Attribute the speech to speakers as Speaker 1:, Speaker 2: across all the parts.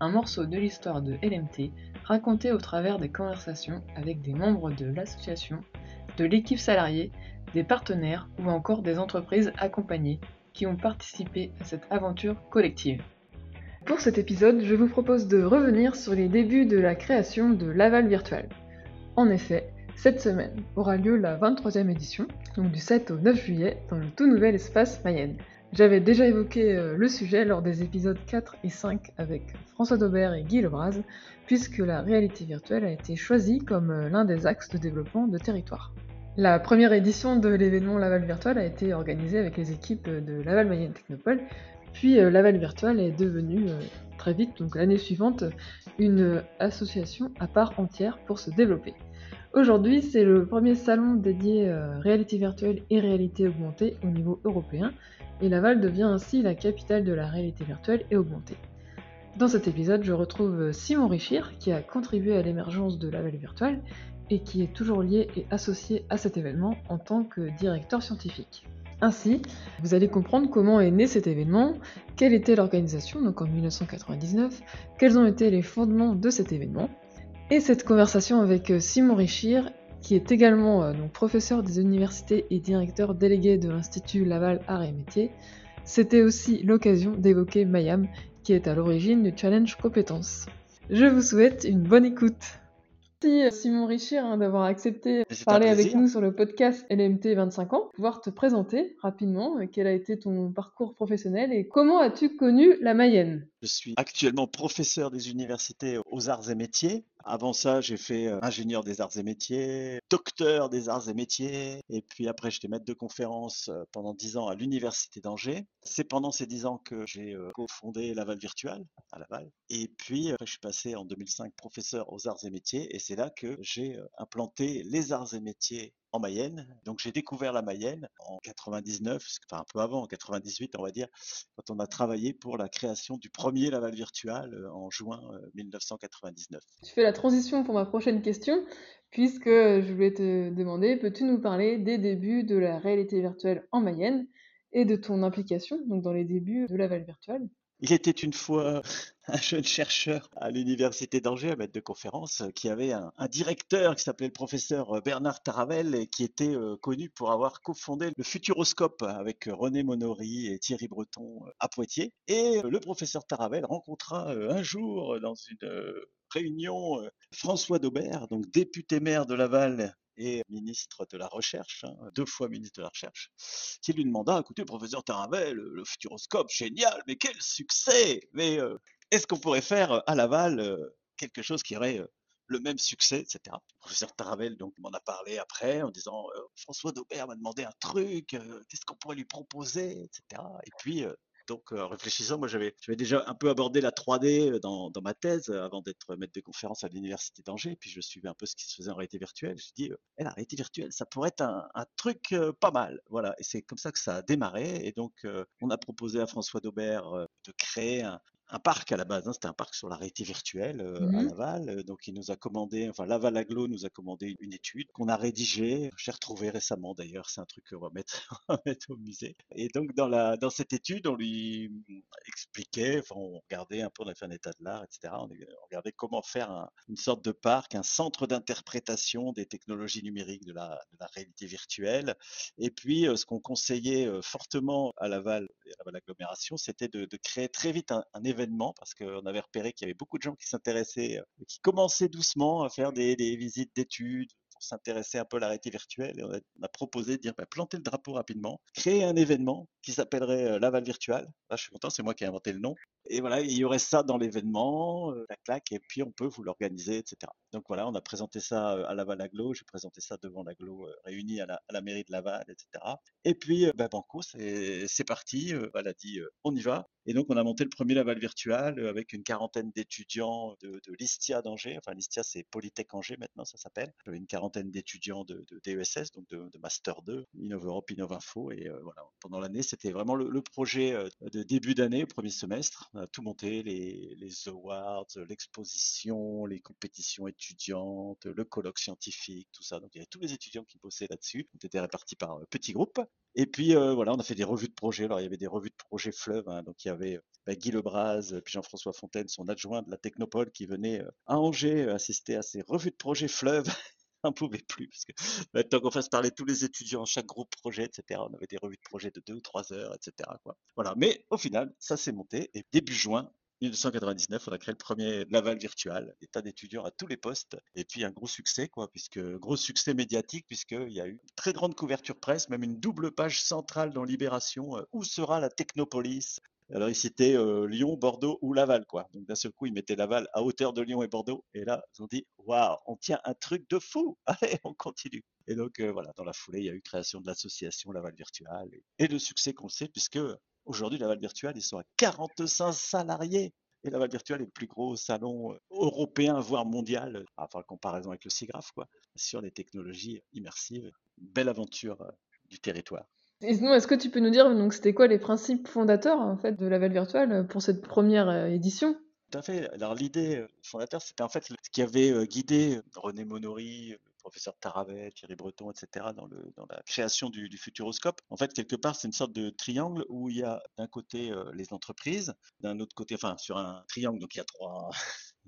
Speaker 1: un morceau de l'histoire de LMT raconté au travers des conversations avec des membres de l'association, de l'équipe salariée, des partenaires ou encore des entreprises accompagnées qui ont participé à cette aventure collective. Pour cet épisode, je vous propose de revenir sur les débuts de la création de Laval Virtual. En effet, cette semaine aura lieu la 23e édition, donc du 7 au 9 juillet, dans le tout nouvel espace Mayenne. J'avais déjà évoqué euh, le sujet lors des épisodes 4 et 5 avec François Daubert et Guy Lebras, puisque la réalité virtuelle a été choisie comme euh, l'un des axes de développement de territoire. La première édition de l'événement Laval Virtual a été organisée avec les équipes de Laval Mayenne Technopole, puis euh, Laval Virtual est devenu très vite, donc l'année suivante, une association à part entière pour se développer. Aujourd'hui, c'est le premier salon dédié réalité virtuelle et réalité augmentée au niveau européen, et Laval devient ainsi la capitale de la réalité virtuelle et augmentée. Dans cet épisode, je retrouve Simon Richir, qui a contribué à l'émergence de Laval Virtual et qui est toujours lié et associé à cet événement en tant que directeur scientifique. Ainsi, vous allez comprendre comment est né cet événement, quelle était l'organisation, donc en 1999, quels ont été les fondements de cet événement. Et cette conversation avec Simon Richir qui est également euh, donc, professeur des universités et directeur délégué de l'Institut Laval Arts et Métiers, c'était aussi l'occasion d'évoquer Mayam, qui est à l'origine du challenge compétences. Je vous souhaite une bonne écoute. Merci euh, Simon Richir hein, d'avoir accepté de parler avec nous sur le podcast LMT 25 ans. Pouvoir te présenter rapidement, euh, quel a été ton parcours professionnel et comment as-tu connu la Mayenne?
Speaker 2: Je suis actuellement professeur des universités aux arts et métiers avant ça, j'ai fait euh, ingénieur des arts et métiers, docteur des arts et métiers, et puis après, j'étais maître de conférence euh, pendant dix ans à l'université d'Angers. C'est pendant ces dix ans que j'ai euh, cofondé Laval Virtual à Laval. Et puis, je suis passé en 2005 professeur aux arts et métiers, et c'est là que j'ai implanté les arts et métiers en Mayenne. Donc j'ai découvert la Mayenne en 99, enfin un peu avant, en 98 on va dire, quand on a travaillé pour la création du premier Laval virtuel euh, en juin 1999.
Speaker 1: Tu fais la transition pour ma prochaine question, puisque je voulais te demander, peux-tu nous parler des débuts de la réalité virtuelle en Mayenne et de ton implication donc dans les débuts de Laval virtuel?
Speaker 2: Il était une fois un jeune chercheur à l'université d'Angers, à maître de conférence, qui avait un, directeur qui s'appelait le professeur Bernard Taravel et qui était euh, connu pour avoir cofondé le Futuroscope avec René Monory et Thierry Breton euh, à Poitiers. Et euh, le professeur Taravel rencontra un jour dans une réunion François Daubert, donc député maire de Laval et ministre de la Recherche, hein, deux fois ministre de la Recherche, qui lui demanda, écoutez, professeur Taravel, le futuroscope, génial, mais quel succès Mais euh, est-ce qu'on pourrait faire euh, à Laval euh, quelque chose qui aurait le même succès, etc. Le professeur Taravel m'en a parlé après en disant François Daubert m'a demandé un truc, qu'est-ce qu'on pourrait lui proposer, etc. Et puis donc, en réfléchissant, moi, j'avais, déjà un peu abordé la 3D dans, ma thèse avant d'être maître de conférence à l'université d'Angers. Puis je suivais un peu ce qui se faisait en réalité virtuelle. Je dit, eh, la réalité virtuelle, ça pourrait être un, truc pas mal. Voilà. Et c'est comme ça que ça a démarré. Et donc, on a proposé à François Daubert de créer un, un parc à la base, hein, c'était un parc sur la réalité virtuelle euh, à mmh Laval. Euh, donc il nous a commandé, enfin Laval Aglo nous a commandé une étude qu'on a rédigée. J'ai retrouvé récemment d'ailleurs, c'est un truc qu'on va mettre, mettre au musée. Et donc dans la dans cette étude, on lui expliquait, enfin on regardait un peu, on a fait un état de l'art, etc. On, regardait comment faire une sorte de parc, un centre d'interprétation des technologies numériques de la, de la réalité virtuelle. Et puis euh, ce qu'on conseillait fortement à Laval et à Laval agglomération, c'était de, de, créer très vite un, un événement parce qu'on avait repéré qu'il y avait beaucoup de gens qui s'intéressaient, euh, qui commençaient doucement à faire des, visites d'études pour s'intéresser un peu à la réalité virtuelle. Et on a, proposé de dire bah, planter le drapeau rapidement, créer un événement qui s'appellerait euh, Laval Virtual. Là, je suis content, c'est moi qui ai inventé le nom. Et voilà, il y aurait ça dans l'événement, euh, la claque, et puis on peut vous l'organiser, etc. Donc voilà, on a présenté ça à Laval Aglo, j'ai présenté ça devant l'Aglo réuni à la, mairie de Laval, etc. Et puis, bah, Banco, c'est parti, elle a dit on y va. Et donc, on a monté le premier Laval virtuel avec une quarantaine d'étudiants de, l'ISTIA d'Angers. Enfin, l'ISTIA, c'est Polytech Angers maintenant, ça s'appelle. Une quarantaine d'étudiants de, DESS, donc de, Master 2, Innov Europe, Info. Et voilà, pendant l'année, c'était vraiment le, projet de début d'année, premier semestre. On a tout monté, les, les awards, l'exposition, les compétitions étudiantes, le colloque scientifique, tout ça. Donc, il y avait tous les étudiants qui bossaient là-dessus. On était répartis par petits groupes. Et puis euh, voilà, on a fait des revues de projet. Alors il y avait des revues de projet fleuve, hein. donc il y avait bah, Guy Lebras, puis Jean-François Fontaine, son adjoint de la Technopole, qui venait euh, à Angers euh, assister à ces revues de projet fleuve. on pouvait plus parce que bah, tant qu'on fasse parler tous les étudiants, chaque groupe projet, etc. On avait des revues de projet de deux ou trois heures, etc. Voilà. Mais au final, ça s'est monté et début juin, 1999, on a créé le premier Laval virtuel, des tas d'étudiants à tous les postes, et puis un gros succès, quoi, puisque gros succès médiatique, puisqu'il y a eu une très grande couverture presse, même une double page centrale dans Libération, euh, où sera la Technopolis? Alors ils citaient euh, Lyon, Bordeaux ou Laval, quoi. Donc d'un seul coup, ils mettaient Laval à hauteur de Lyon et Bordeaux. Et là, ils ont dit, waouh, on tient un truc de fou. Allez, on continue. Et donc euh, voilà, dans la foulée, il y a eu création de l'association Laval Virtual et, et le succès qu'on sait, puisque Aujourd'hui, Laval Virtual, ils sont à 45 salariés. Et Laval Virtual est le plus gros salon euh, européen, voire mondial, euh, enfin, en comparaison avec le SIGRAPH, quoi, sur les technologies immersives. belle aventure euh, du territoire.
Speaker 1: Et sinon, est-ce que tu peux nous dire, donc, c'était quoi les principes fondateurs, en fait, de Laval Virtual pour cette première édition?
Speaker 2: Tout à fait. Alors, l'idée fondateur, c'était en fait ce qui avait guidé René Monory, professeur Taravet, Thierry Breton, etc., dans, la création du, Futuroscope. En fait, quelque part, c'est une sorte de triangle où il y a d'un côté euh, les entreprises, d'un autre côté, enfin, sur un triangle, donc il y a trois,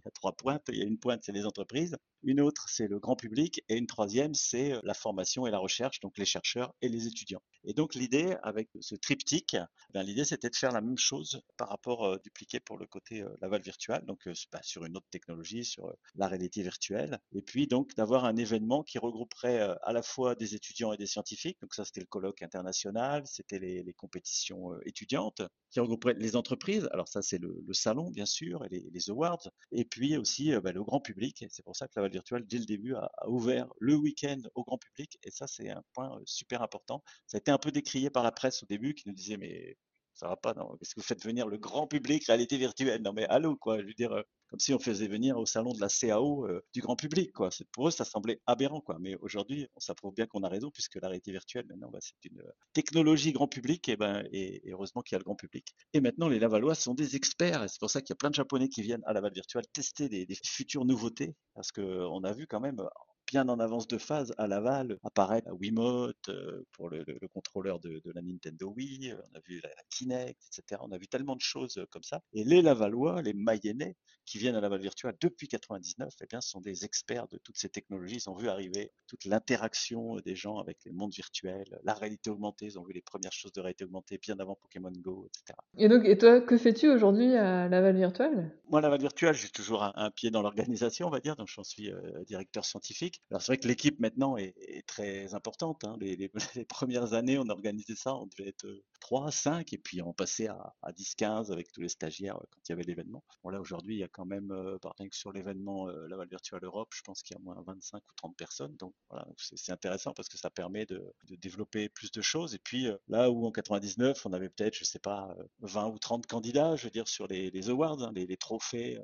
Speaker 2: y a trois pointes. Il y a une pointe, c'est les entreprises. Une autre, c'est le grand public. Et une troisième, c'est euh, la formation et la recherche, donc les chercheurs et les étudiants. Et donc, l'idée, avec ce triptyque, ben, l'idée, c'était de faire la même chose par rapport euh, dupliqué pour le côté euh, Laval virtuel, donc bah, sur une autre technologie, sur la réalité virtuelle. Et puis, donc, d'avoir un événement qui regrouperait à la fois des étudiants et des scientifiques. Donc, ça, c'était le colloque international, c'était les, compétitions étudiantes, qui regrouperait les entreprises. Alors, ça, c'est le, salon, bien sûr, et les, awards. Et puis aussi bah, le grand public. C'est pour ça que Laval Virtual, dès le début, a, ouvert le week-end au grand public. Et ça, c'est un point super important. Ça a été un peu décrié par la presse au début, qui nous disait, mais ça va pas, non Qu'est-ce que vous faites venir le grand public, réalité virtuelle Non mais allô, quoi. Je veux dire, comme si on faisait venir au salon de la CAO euh, du grand public. Quoi. Pour eux, ça semblait aberrant. Quoi. Mais aujourd'hui, on s'approuve bien qu'on a raison, puisque la réalité virtuelle, maintenant, bah, c'est une euh, technologie grand public, et, ben, et, heureusement qu'il y a le grand public. Et maintenant, les Lavalois sont des experts, et c'est pour ça qu'il y a plein de Japonais qui viennent à Laval Virtual tester des futures nouveautés, parce qu'on a vu quand même bien en avance de phase à Laval apparaître la Wiimote euh, pour le, contrôleur de, la Nintendo Wii, euh, on a vu la, Kinect, etc. On a vu tellement de choses euh, comme ça. Et les Lavalois, les Mayennais, qui viennent à Laval Virtual depuis 99, eh bien, sont des experts de toutes ces technologies. Ils ont vu arriver toute l'interaction des gens avec les mondes virtuels, la réalité augmentée. Ils ont vu les premières choses de réalité augmentée bien avant Pokémon Go, etc.
Speaker 1: Et donc, et toi, que fais-tu aujourd'hui à Laval Virtual?
Speaker 2: Moi, à Laval Virtual, j'ai toujours un, pied dans l'organisation, on va dire. Donc, j'en suis directeur scientifique. Alors c'est vrai que l'équipe maintenant est, très importante. Hein. Les, premières années, on organisait ça, on devait être 3, 5, et puis on passait à, 10, 15 avec tous les stagiaires quand il y avait l'événement. Bon là aujourd'hui, il y a quand même, euh, par exemple sur l'événement euh, Laval Virtual Europe, je pense qu'il y a moins 25 ou 30 personnes. Donc c'est intéressant parce que ça permet de, développer plus de choses. Et puis euh, là où en 99, on avait peut-être, je sais pas, 20 ou 30 candidats, je veux dire, sur les, awards, hein, les, trophées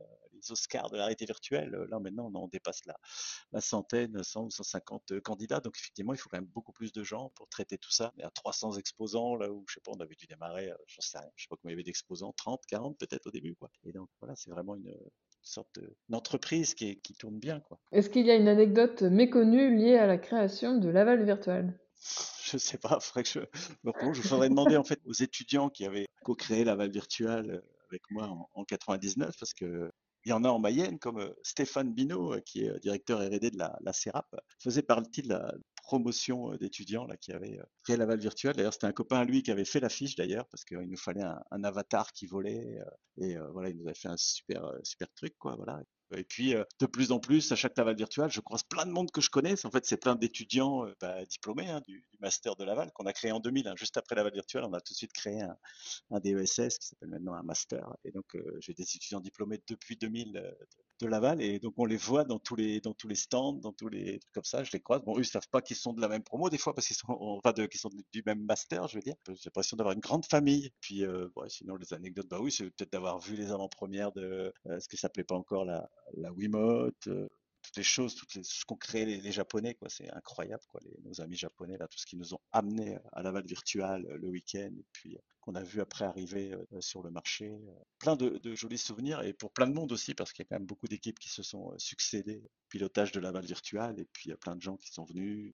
Speaker 2: Oscars de la réalité virtuelle. Là, maintenant, on dépasse la, la centaine, 100 ou 150 candidats. Donc, effectivement, il faut quand même beaucoup plus de gens pour traiter tout ça. Mais à 300 exposants, là où, je sais pas, on avait dû démarrer, euh, je sais rien, je sais pas combien il y avait d'exposants, 30, 40 peut-être au début, quoi. Et donc, voilà, c'est vraiment une, sorte d'entreprise qui, qui tourne bien, quoi.
Speaker 1: Est-ce qu'il y a une anecdote méconnue liée à la création de Laval Virtual?
Speaker 2: Je sais pas, faudrait que je me Je faudrait demander en fait aux étudiants qui avaient co-créé Laval Virtual euh, avec moi en, en 99 parce que il y en a en Mayenne, comme euh, Stéphane Binot, euh, qui est euh, directeur R&D de la, la CERAP, faisait partie de la promotion d'étudiants là qui avait créé Laval virtuel. D'ailleurs, c'était un copain à lui qui avait fait l'affiche d'ailleurs parce qu'il nous fallait un, avatar qui volait et voilà, il nous avait fait un super super truc quoi. Voilà. Et puis, de plus en plus, à chaque Laval virtuel, je croise plein de monde que je connais. En fait, c'est plein d'étudiants bah, diplômés hein, du, master de Laval qu'on a créé en 2000. Hein. juste après Laval virtuel, on a tout de suite créé un, DESS qui s'appelle maintenant un master. Et donc, j'ai des étudiants diplômés depuis 2000 de Laval et donc on les voit dans tous les stands, dans tous les comme ça, je les croise. Bon, eux ils savent pas qu'ils sont de la même promo des fois parce qu'ils sont enfin sont du même master, je veux dire. J'ai l'impression d'avoir une grande famille. Puis euh, sinon les anecdotes, bah oui, c'est peut-être d'avoir vu les avant-premières de euh, ce qui s'appelait pas encore la la Wiimote. Toutes les choses, toutes ce qu'ont créé les, Japonais, quoi, c'est incroyable, quoi, nos amis japonais là, tout ce qu'ils nous ont amené à Laval virtual le week-end, et puis qu'on a vu après arriver euh, sur le marché. Plein de, jolis souvenirs et pour plein de monde aussi, parce qu'il y a quand même beaucoup d'équipes qui se sont succédées pilotage de la balle virtuelle et puis il y a plein de gens qui sont venus.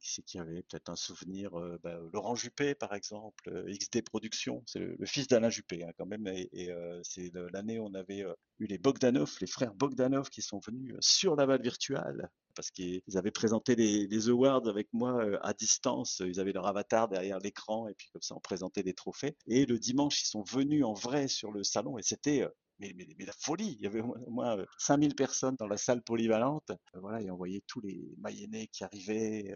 Speaker 2: Qui c'est qui avait peut-être un souvenir bah, Laurent Juppé par exemple, XD Productions, c'est le, fils d'Alain Juppé hein, quand même, et, c'est l'année où on avait eu les Bogdanov, les frères Bogdanov qui sont venus sur la balle virtuelle parce qu'ils avaient présenté les, awards avec moi euh, à distance. Ils avaient leur avatar derrière l'écran et puis comme ça on présentait des trophées. Et le dimanche, ils sont venus en vrai sur le salon et c'était euh, mais, la folie. Il y avait au moins 5000 personnes dans la salle polyvalente. Euh, voilà, et on voyait tous les Mayennais qui arrivaient.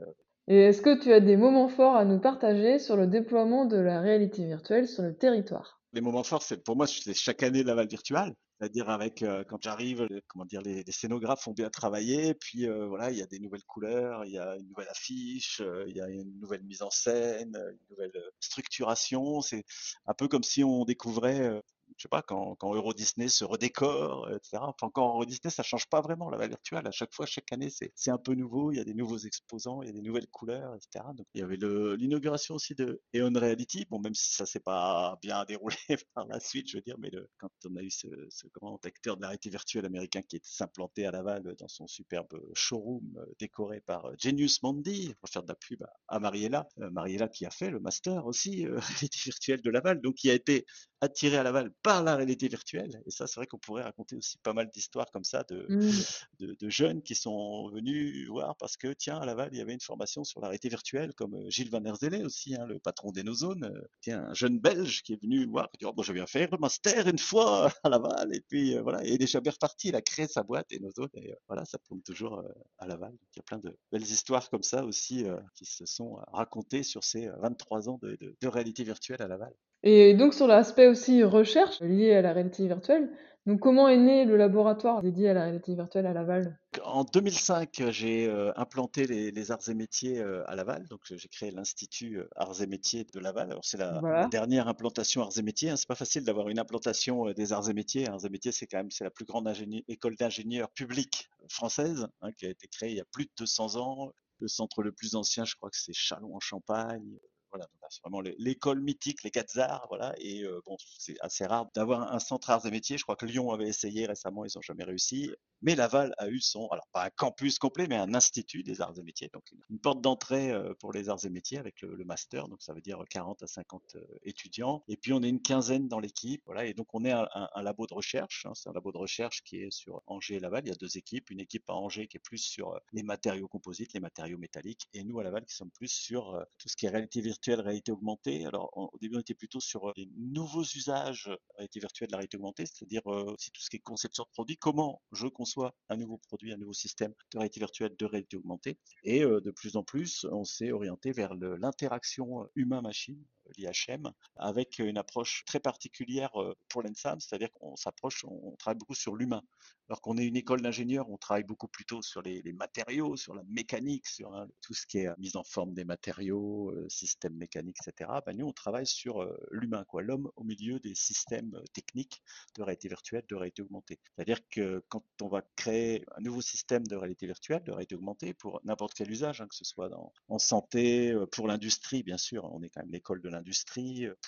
Speaker 1: Et est-ce que tu as des moments forts à nous partager sur le déploiement de la réalité virtuelle sur le territoire?
Speaker 2: Les moments forts, c'est pour moi, c'est chaque année de la Val virtuelle. C'est-à-dire avec euh, quand j'arrive, comment dire, les, les, scénographes ont bien travaillé, puis euh, voilà, il y a des nouvelles couleurs, il y a une nouvelle affiche, euh, il y a une nouvelle mise en scène, une nouvelle structuration. C'est un peu comme si on découvrait je sais pas, quand, quand Euro Disney se redécore, etc. Enfin, encore Euro Disney, ça change pas vraiment la valeur virtuelle. À chaque fois, chaque année, c'est un peu nouveau. Il y a des nouveaux exposants, il y a des nouvelles couleurs, etc. Il y avait l'inauguration aussi de Eon Reality. Bon, même si ça s'est pas bien déroulé par la suite, je veux dire, mais quand on a eu ce, grand acteur de la réalité virtuelle américain qui est s'implanter à Laval dans son superbe showroom euh, décoré par euh, Genius Mondi, pour faire de la pub à Mariella, euh, Mariella qui a fait le master aussi réalité virtuelle de Laval, donc qui a été attiré à Laval par la réalité virtuelle. Et ça, c'est vrai qu'on pourrait raconter aussi pas mal d'histoires comme ça de, mmh. de, jeunes qui sont venus voir parce que, tiens, à Laval, il y avait une formation sur la réalité virtuelle, comme euh, Gilles Van Herzele aussi, hein, le patron d'Enozone. Euh, tiens, un jeune Belge qui est venu voir, qui dit, oh, bon, je viens faire le master une fois à Laval. Et puis, euh, voilà, et déjà bien reparti, il a créé sa boîte Enozone. Et voilà, ça tourne toujours à Laval. il y a plein de belles histoires comme ça aussi qui se sont racontées sur ces 23 ans de, de réalité virtuelle à Laval.
Speaker 1: Et donc sur l'aspect aussi recherche lié à la réalité virtuelle, donc comment est né le laboratoire dédié à la réalité virtuelle à Laval?
Speaker 2: En 2005, j'ai euh, implanté les, arts et métiers euh, à Laval, donc j'ai créé l'Institut euh, Arts et métiers de Laval. Alors c'est la, dernière implantation arts et métiers. Hein. C'est pas facile d'avoir une implantation des arts et métiers. Arts et métiers, c'est quand même c'est la plus grande école d'ingénieurs publique française hein, qui a été créée il y a plus de 200 ans. Le centre le plus ancien, je crois que c'est Chalon en Champagne voilà, c'est vraiment l'école mythique, les quatre arts, voilà. Et euh, bon, c'est assez rare d'avoir un centre arts et métiers. Je crois que Lyon avait essayé récemment, ils n'ont jamais réussi. Mais Laval a eu son, alors pas un campus complet, mais un institut des arts et métiers, donc une, porte d'entrée euh, pour les arts et métiers avec le, master, donc ça veut dire 40 à 50 euh, étudiants. Et puis on est une quinzaine dans l'équipe, voilà. Et donc on est un, un, labo de recherche, hein, c'est un labo de recherche qui est sur Angers et Laval. Il y a deux équipes, une équipe à Angers qui est plus sur les matériaux composites, les matériaux métalliques, et nous à Laval qui sommes plus sur tout ce qui est réalité virtuelle réalité augmentée. Alors, au début, on était plutôt sur euh, les nouveaux usages euh, réalité virtuelle de la réalité augmentée, c'est-à-dire euh, aussi tout ce qui est conception de produit, comment je conçois un nouveau produit, un nouveau système de réalité virtuelle, de réalité augmentée. Et de plus en plus, on s'est orienté vers l'interaction humain-machine, l'IHM, avec une approche très particulière pour l'ENSAM, c'est-à-dire qu'on s'approche, on travaille beaucoup sur l'humain. Alors qu'on est une école d'ingénieurs, on travaille beaucoup plutôt sur les, matériaux, sur la mécanique, sur hein, tout ce qui est mise en forme des matériaux, système mécanique, etc. Ben, nous, on travaille sur l'humain, l'homme au milieu des systèmes techniques de réalité virtuelle, de réalité augmentée. C'est-à-dire que quand on va créer un nouveau système de réalité virtuelle, de réalité augmentée, pour n'importe quel usage, hein, que ce soit en santé, pour l'industrie, bien sûr, on est quand même l'école de l'industrie,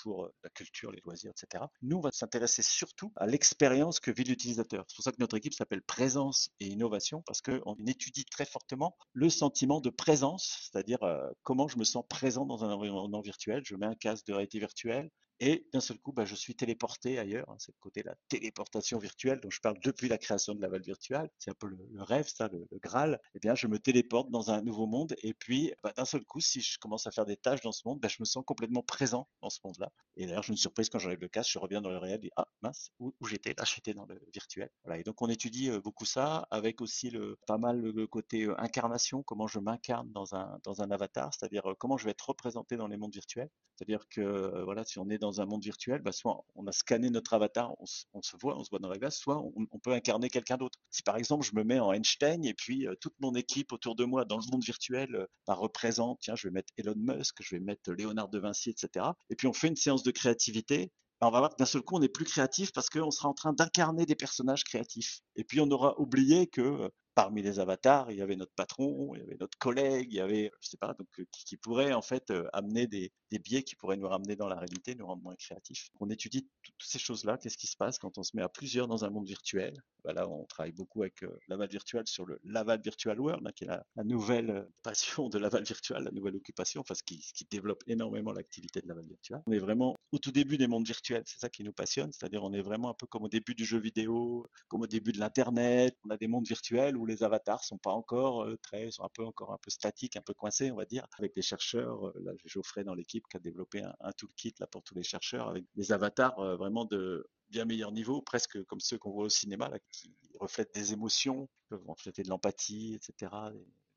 Speaker 2: pour la culture, les loisirs, etc. Nous, on va s'intéresser surtout à l'expérience que vit l'utilisateur. C'est pour ça que notre équipe s'appelle Présence et Innovation, parce qu'on étudie très fortement le sentiment de présence, c'est-à-dire comment je me sens présent dans un environnement virtuel. Je mets un casque de réalité virtuelle et d'un seul coup, bah, je suis téléporté ailleurs. Hein, c'est le côté de la téléportation virtuelle dont je parle depuis la création de la Laval virtuelle. C'est un peu le, rêve, ça, le, Graal. Eh bien, je me téléporte dans un nouveau monde et puis bah, d'un seul coup, si je commence à faire des tâches dans ce monde, bah, je me sens complètement présent dans ce monde-là. Et d'ailleurs, j'ai une surprise quand j'enlève le casque, je reviens dans le réel et ah mince, où, j'étais? Là, j'étais dans le virtuel. Voilà. Et donc, on étudie euh, beaucoup ça avec aussi pas mal le côté euh, incarnation, comment je m'incarne dans un dans un avatar, c'est-à-dire euh, comment je vais être représenté dans les mondes virtuels. C'est-à-dire que voilà, si on est dans un monde virtuel, bah, soit on a scanné notre avatar, on, se voit, on se voit dans la glace, soit on, peut incarner quelqu'un d'autre. Si par exemple je me mets en Einstein et puis toute mon équipe autour de moi dans le monde virtuel bah, représente, tiens, je vais mettre Elon Musk, je vais mettre Léonard de Vinci, etc. Et puis on fait une séance de créativité bah, on va voir que d'un seul coup, on est plus créatif parce qu'on sera en train d'incarner des personnages créatifs. Et puis, on aura oublié que parmi les avatars, il y avait notre patron, il y avait notre collègue, il y avait, je sais pas, donc euh, qui, pourrait en fait euh, amener des, biais qui pourraient nous ramener dans la réalité, nous rendre moins créatifs. On étudie toutes ces choses-là. Qu'est-ce qui se passe quand on se met à plusieurs dans un monde virtuel? Voilà, on travaille beaucoup avec euh, Laval Virtual sur le Laval Virtual World, hein, qui est la, nouvelle passion de Laval Virtual, la nouvelle occupation, enfin ce qui, ce qui développe énormément l'activité de Laval Virtual. On est vraiment au tout début des mondes virtuels, c'est ça qui nous passionne, c'est-à-dire on est vraiment un peu comme au début du jeu vidéo, comme au début de l'internet. On a des mondes virtuels où les avatars sont pas encore euh, très, sont un peu encore un peu statiques, un peu coincés, on va dire, avec des chercheurs. Euh, là, j'ai Geoffrey dans l'équipe qui a développé un, toolkit là pour tous les chercheurs avec des avatars euh, vraiment de bien meilleur niveau, presque comme ceux qu'on voit au cinéma, qui reflètent des émotions, peuvent refléter de l'empathie, etc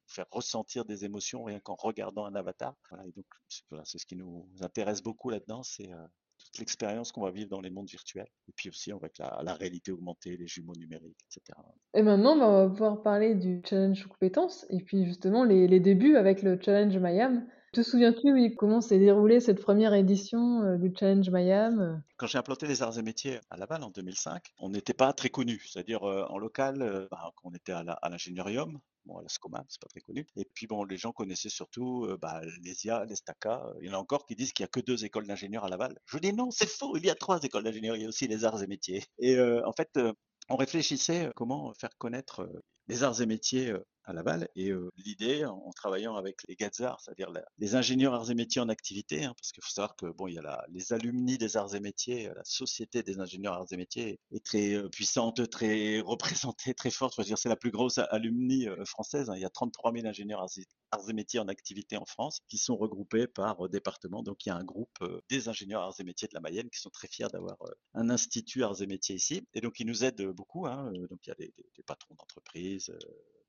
Speaker 2: faire ressentir des émotions rien qu'en regardant un avatar. Et donc, c'est ce qui nous intéresse beaucoup là-dedans, c'est toute l'expérience qu'on va vivre dans les mondes virtuels. Et puis aussi avec la, la réalité augmentée, les jumeaux numériques, etc.
Speaker 1: Et maintenant, bah, on va pouvoir parler du challenge compétences et puis justement les, les débuts avec le challenge Mayam. Te souviens-tu oui, comment s'est déroulée cette première édition euh, du Challenge Mayam
Speaker 2: Quand j'ai implanté les arts et métiers à Laval en 2005, on n'était pas très connu. C'est-à-dire euh, en local, euh, bah, on était à l'ingénierium, bon, la SCOMA, c'est pas très connu. Et puis bon, les gens connaissaient surtout euh, bah, l'ESIA, l'ESTACA. Il y en a encore qui disent qu'il y a que deux écoles d'ingénieurs à Laval. Je dis non, c'est faux, il y a trois écoles d'ingénieurs, il y a aussi les arts et métiers. Et euh, en fait, euh, on réfléchissait comment faire connaître les arts et métiers à Laval. Et l'idée, en, travaillant avec les GATSAR, c'est-à-dire les ingénieurs arts et métiers en activité, hein, parce qu'il faut savoir que bon, il y a la, les alumni des arts et métiers, la société des ingénieurs arts et métiers est très puissante, très représentée, très forte. Dire, c'est la plus grosse alumni française. Hein. Il y a 33 000 ingénieurs arts et métiers en activité en France qui sont regroupés par département. Donc il y a un groupe des ingénieurs arts et métiers de la Mayenne qui sont très fiers d'avoir un institut arts et métiers ici. Et donc ils nous aident beaucoup. Hein. Donc il y a des, des, des patrons d'entreprise,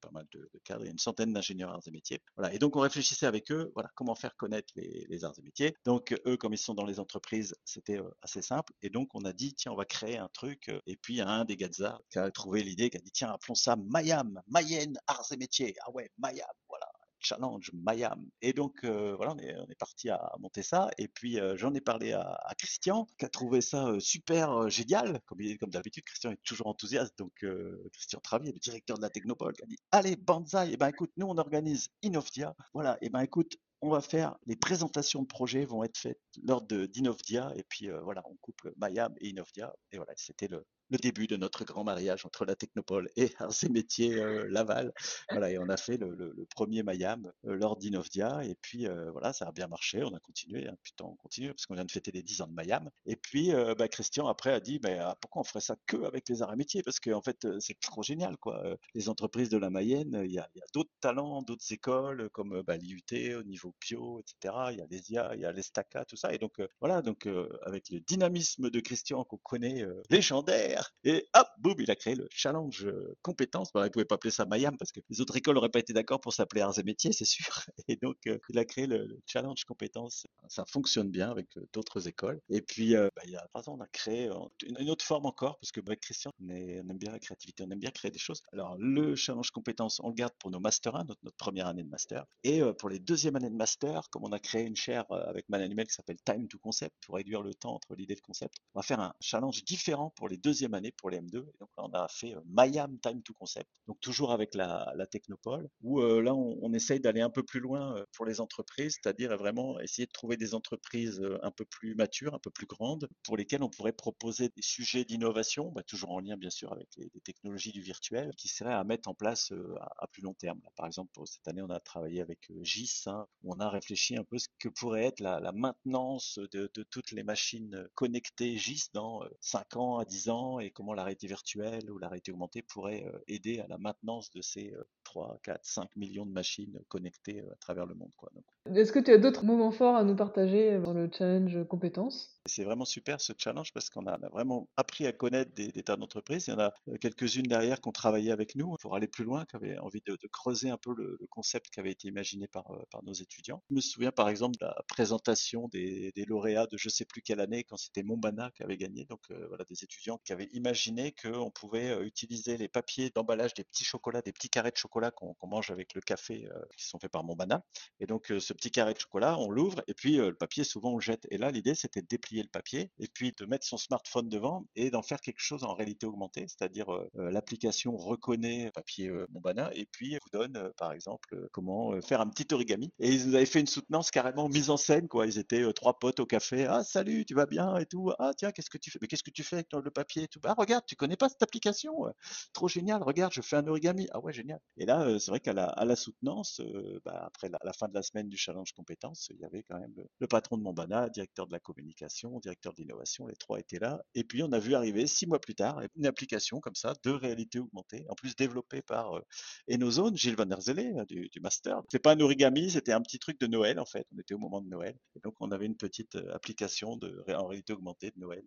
Speaker 2: pas mal de, cadres, il y a une centaine d'ingénieurs arts et métiers. Voilà. Et donc on réfléchissait avec eux, voilà, comment faire connaître les, arts et métiers. Donc eux, comme ils sont dans les entreprises, c'était euh, assez simple. Et donc on a dit, tiens, on va créer un truc. Euh, et puis il un des Gazza qui a trouvé l'idée, qui a dit, tiens, appelons ça Mayam, Mayenne Arts et Métiers. Ah ouais, Mayam, voilà challenge Mayam. Et donc euh, voilà, on est, parti à monter ça. Et puis euh, j'en ai parlé à, Christian, qui a trouvé ça euh, super génial. Comme, d'habitude, Christian est toujours enthousiaste. Donc Christian Travier, le directeur de la Technopole, qui a dit Allez, Banzai, et eh ben écoute, nous on organise Inovdia. Voilà, et eh ben écoute, on va faire les présentations de projets vont être faites lors d'Inovdia et puis voilà on couple Mayam et Inovdia et voilà c'était le, le début de notre grand mariage entre la Technopole et Arts et Métiers euh, Laval. Voilà, et on a fait le, premier Mayam euh, lors d'Inovdia, et puis euh, voilà, ça a bien marché, on a continué, hein, putain, on continue, parce qu'on vient de fêter les 10 ans de Mayam. Et puis, bah, Christian, après, a dit, bah, pourquoi on ferait ça que avec les arts et métiers? Parce qu'en en fait, c'est trop génial, quoi. Les entreprises de la Mayenne, il y a, d'autres talents, d'autres écoles, comme bah, l'IUT au niveau bio, etc. Il y a l'ESIA, il y a l'ESTACA, tout ça. Et donc, voilà, donc avec le dynamisme de Christian qu'on connaît, légendaire, et hop, boum, il a créé le challenge euh, compétences. il ne pouvait pas appeler ça Mayam parce que les autres écoles n'auraient pas été d'accord pour s'appeler arts et métiers, c'est sûr. Et donc, euh, il a créé le, challenge compétences. Ça fonctionne bien avec euh, d'autres écoles. Et puis, bah, il y a trois ans, on a créé une, autre forme encore parce que avec Christian, on, aime bien la créativité, on aime bien créer des choses. Alors, le challenge compétences, on le garde pour nos Master 1, notre, première année de Master. Et pour les deuxièmes années de Master, comme on a créé une chaire avec Manuel qui s'appelle Time to Concept pour réduire le temps entre l'idée de concept, on va faire un challenge différent pour les deuxièmes année pour les M2. Et donc là, on a fait Mayam Time to Concept, donc toujours avec la, Technopole, où là, on, essaye d'aller un peu plus loin pour les entreprises, c'est-à-dire vraiment essayer de trouver des entreprises un peu plus matures, un peu plus grandes, pour lesquelles on pourrait proposer des sujets d'innovation, bah, toujours en lien bien sûr avec les, technologies du virtuel, qui seraient à mettre en place à, plus long terme. par exemple, cette année, on a travaillé avec GIS, hein, on a réfléchi un peu ce que pourrait être la, maintenance de, de, toutes les machines connectées GIS dans 5 ans à 10 ans et comment la réalité virtuelle ou la réalité augmentée pourrait aider à la maintenance de ces 3, 4, 5 millions de machines connectées à travers le monde.
Speaker 1: Est-ce que tu as d'autres moments forts à nous partager dans le challenge compétences?
Speaker 2: C'est vraiment super ce challenge parce qu'on a, vraiment appris à connaître des, tas d'entreprises. Il y en a euh, quelques-unes derrière qui ont travaillé avec nous pour aller plus loin, qui avaient envie de, creuser un peu le, concept qui avait été imaginé par, euh, par nos étudiants. Je me souviens par exemple de la présentation des, lauréats de je sais plus quelle année quand c'était Montbana qui avait gagné. Donc euh, voilà, des étudiants qui avaient imaginé qu'on pouvait utiliser les papiers d'emballage des petits chocolats, des petits carrés de chocolat qu'on mange avec le café qui sont faits par Montbana. Et donc ce petit carré de chocolat, on l'ouvre et puis le papier souvent on le jette. Et là l'idée c'était de déplier le papier et puis de mettre son smartphone devant et d'en faire quelque chose en réalité augmentée, c'est-à-dire euh, euh, l'application reconnaît papier euh, Montbana et puis vous donne par exemple comment faire un petit origami. Et ils avaient fait une soutenance carrément mise en scène quoi. Ils étaient trois potes au café. Ah salut, tu vas bien et tout. Ah tiens, qu'est-ce que tu fais? Mais qu'est-ce que tu fais avec le papier et tout? Ah regarde, tu connais pas cette application Trop génial. Regarde, je fais un origami. Ah ouais, génial. Et là, c'est vrai qu'à la, à la soutenance, bah, après la, fin de la semaine du challenge compétences, il y avait quand même le, le patron de Montbana, directeur de la communication, directeur d'innovation, les trois étaient là. Et puis on a vu arriver six mois plus tard une application comme ça de réalité augmentée, en plus développée par euh, Enozone, Gilles Van der euh, du, master. C'est pas un origami, c'était un petit truc de Noël en fait. On était au moment de Noël, et donc on avait une petite euh, application en réalité augmentée de Noël.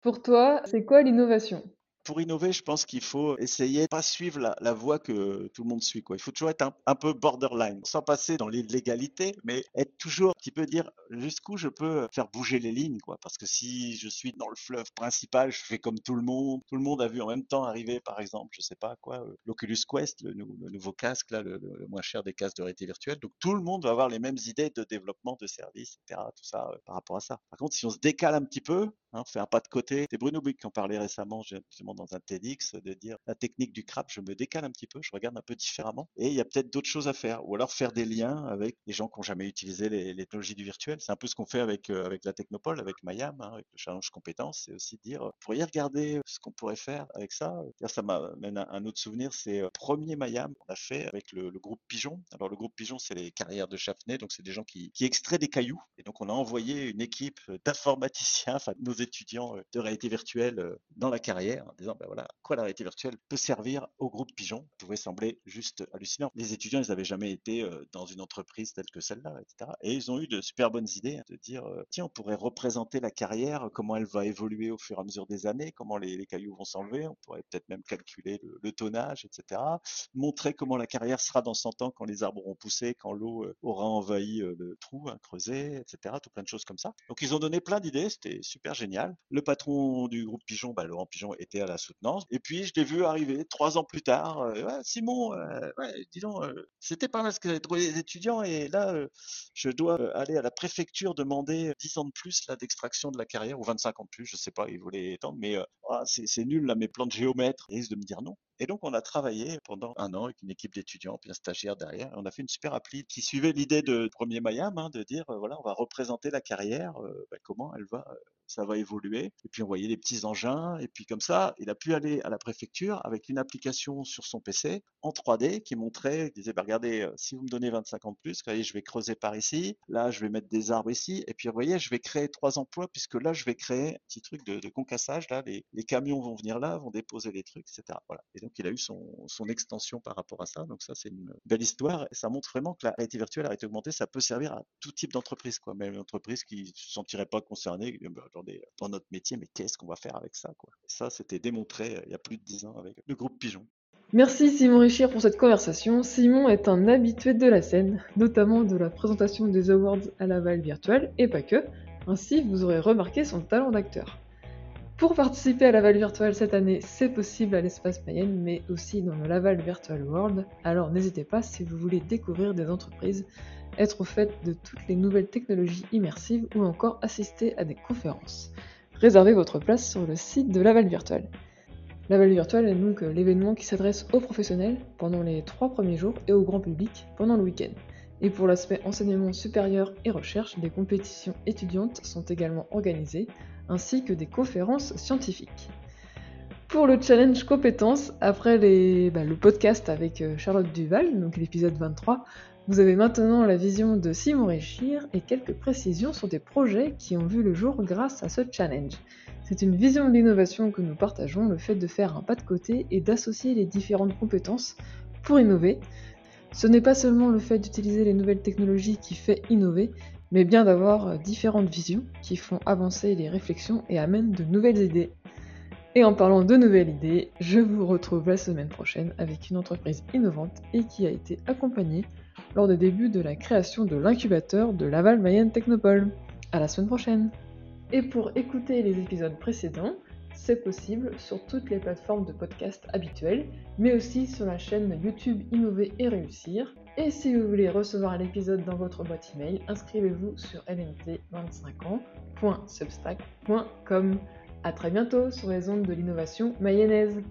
Speaker 1: Pour toi, c'est quoi l'innovation?
Speaker 2: Pour innover, je pense qu'il faut essayer de pas suivre la, voie que tout le monde suit. Quoi. Il faut toujours être un, peu borderline, sans passer dans l'illégalité, mais être toujours un petit peu dire jusqu'où je peux faire bouger les lignes. Quoi. Parce que si je suis dans le fleuve principal, je fais comme tout le monde. Tout le monde a vu en même temps arriver, par exemple, je sais pas quoi, euh, l'Oculus Quest, le, nouveau casque, là, le, moins cher des casques de réalité virtuelle. Donc tout le monde va avoir les mêmes idées de développement de services, etc. Tout ça euh, par rapport à ça. Par contre, si on se décale un petit peu, hein, fait un pas de côté. C'est Bruno Buick qui en parlait récemment, justement dans un TEDx de dire la technique du crap, je me décale un petit peu, je regarde un peu différemment et il y a peut-être d'autres choses à faire ou alors faire des liens avec les gens qui n'ont jamais utilisé les, technologies du virtuel. C'est un peu ce qu'on fait avec, euh, avec la Technopole, avec Mayam, hein, avec le challenge compétences. C'est aussi dire, vous pourriez regarder ce qu'on pourrait faire avec ça. Ça m'amène un, autre souvenir, c'est le euh, premier Mayam qu'on a fait avec le, groupe Pigeon. Alors le groupe Pigeon, c'est les carrières de Chafnay, donc c'est des gens qui, qui extraient des cailloux. Et donc on a envoyé une équipe d'informaticiens, enfin nos étudiants euh, de réalité virtuelle dans la carrière en disant, ben voilà, quoi la réalité virtuelle peut servir au groupe Pigeon? Ça pouvait sembler juste hallucinant. Les étudiants, ils n'avaient jamais été euh, dans une entreprise telle que celle-là, etc. Et ils ont eu de super bonnes idées hein, de dire, euh, tiens, on pourrait représenter la carrière, comment elle va évoluer au fur et à mesure des années, comment les, cailloux vont s'enlever, on pourrait peut-être même calculer le, tonnage, etc. Montrer comment la carrière sera dans 100 ans quand les arbres auront poussé, quand l'eau euh, aura envahi le trou, hein, creusé, etc. Tout plein de choses comme ça. Donc ils ont donné plein d'idées, c'était super génial. Le patron du groupe Pigeon, bah, Laurent Pigeon, était à la soutenance. Et puis, je l'ai vu arriver trois ans plus tard. Euh, Simon, euh, euh, c'était pas mal ce que j'avais trouvé des étudiants. Et là, je dois aller à la préfecture demander 10 ans de plus d'extraction de la carrière, ou 25 ans de plus, je sais pas, il voulait étendre. Mais ah, c'est nul, là, mes plans de géomètre. Ils risquent de me dire non. Et donc, on a travaillé pendant un an avec une équipe d'étudiants, puis un stagiaire derrière. on a fait une super appli qui suivait l'idée de premier Mayam, hein, de dire, voilà, on va représenter la carrière, ben, comment elle va ça va évoluer. Et puis on voyait les petits engins. Et puis comme ça, il a pu aller à la préfecture avec une application sur son PC en 3D qui montrait, qui disait, bah, regardez, euh, si vous me donnez 25 ans de plus, je vais creuser par ici. Là, je vais mettre des arbres ici. Et puis vous voyez, je vais créer trois emplois puisque là, je vais créer un petit truc de, concassage. Là, les, camions vont venir là, vont déposer les trucs, etc. Voilà. Et donc il a eu son, extension par rapport à ça. Donc ça, c'est une belle histoire. Et ça montre vraiment que la réalité virtuelle, la réalité augmentée, ça peut servir à tout type d'entreprise, quoi. Même une entreprise qui ne se sentirait pas concernée, bah, dans notre métier, mais qu'est-ce qu'on va faire avec ça quoi? Ça, c'était démontré euh, il y a plus de dix ans avec le groupe Pigeon.
Speaker 1: Merci Simon Richir pour cette conversation. Simon est un habitué de la scène, notamment de la présentation des awards à Laval virtuel et pas que. Ainsi, vous aurez remarqué son talent d'acteur. Pour participer à Laval Virtual cette année, c'est possible à l'espace Mayenne, mais aussi dans le Laval Virtual World. Alors n'hésitez pas si vous voulez découvrir des entreprises, être au fait de toutes les nouvelles technologies immersives ou encore assister à des conférences. Réservez votre place sur le site de Laval Virtual. La Val virtuelle est donc l'événement qui s'adresse aux professionnels pendant les trois premiers jours et au grand public pendant le week-end. Et pour l'aspect enseignement supérieur et recherche, des compétitions étudiantes sont également organisées, ainsi que des conférences scientifiques. Pour le challenge compétences, après bah, le podcast avec euh, Charlotte Duval, donc l'épisode 23, vous avez maintenant la vision de Simon Réchir et quelques précisions sur des projets qui ont vu le jour grâce à ce challenge. C'est une vision de l'innovation que nous partageons, le fait de faire un pas de côté et d'associer les différentes compétences pour innover. Ce n'est pas seulement le fait d'utiliser les nouvelles technologies qui fait innover, mais bien d'avoir euh, différentes visions qui font avancer les réflexions et amènent de nouvelles idées. Et en parlant de nouvelles idées, je vous retrouve la semaine prochaine avec une entreprise innovante et qui a été accompagnée lors des débuts de la création de l'incubateur de Laval Mayenne Technopole. À la semaine prochaine. Et pour écouter les épisodes précédents, c'est possible sur toutes les plateformes de podcast habituelles, mais aussi sur la chaîne YouTube Innover et Réussir. Et si vous voulez recevoir l'épisode dans votre boîte email, inscrivez-vous sur lmt25ans.substack.com. A très bientôt sur les ondes de l'innovation mayonnaise.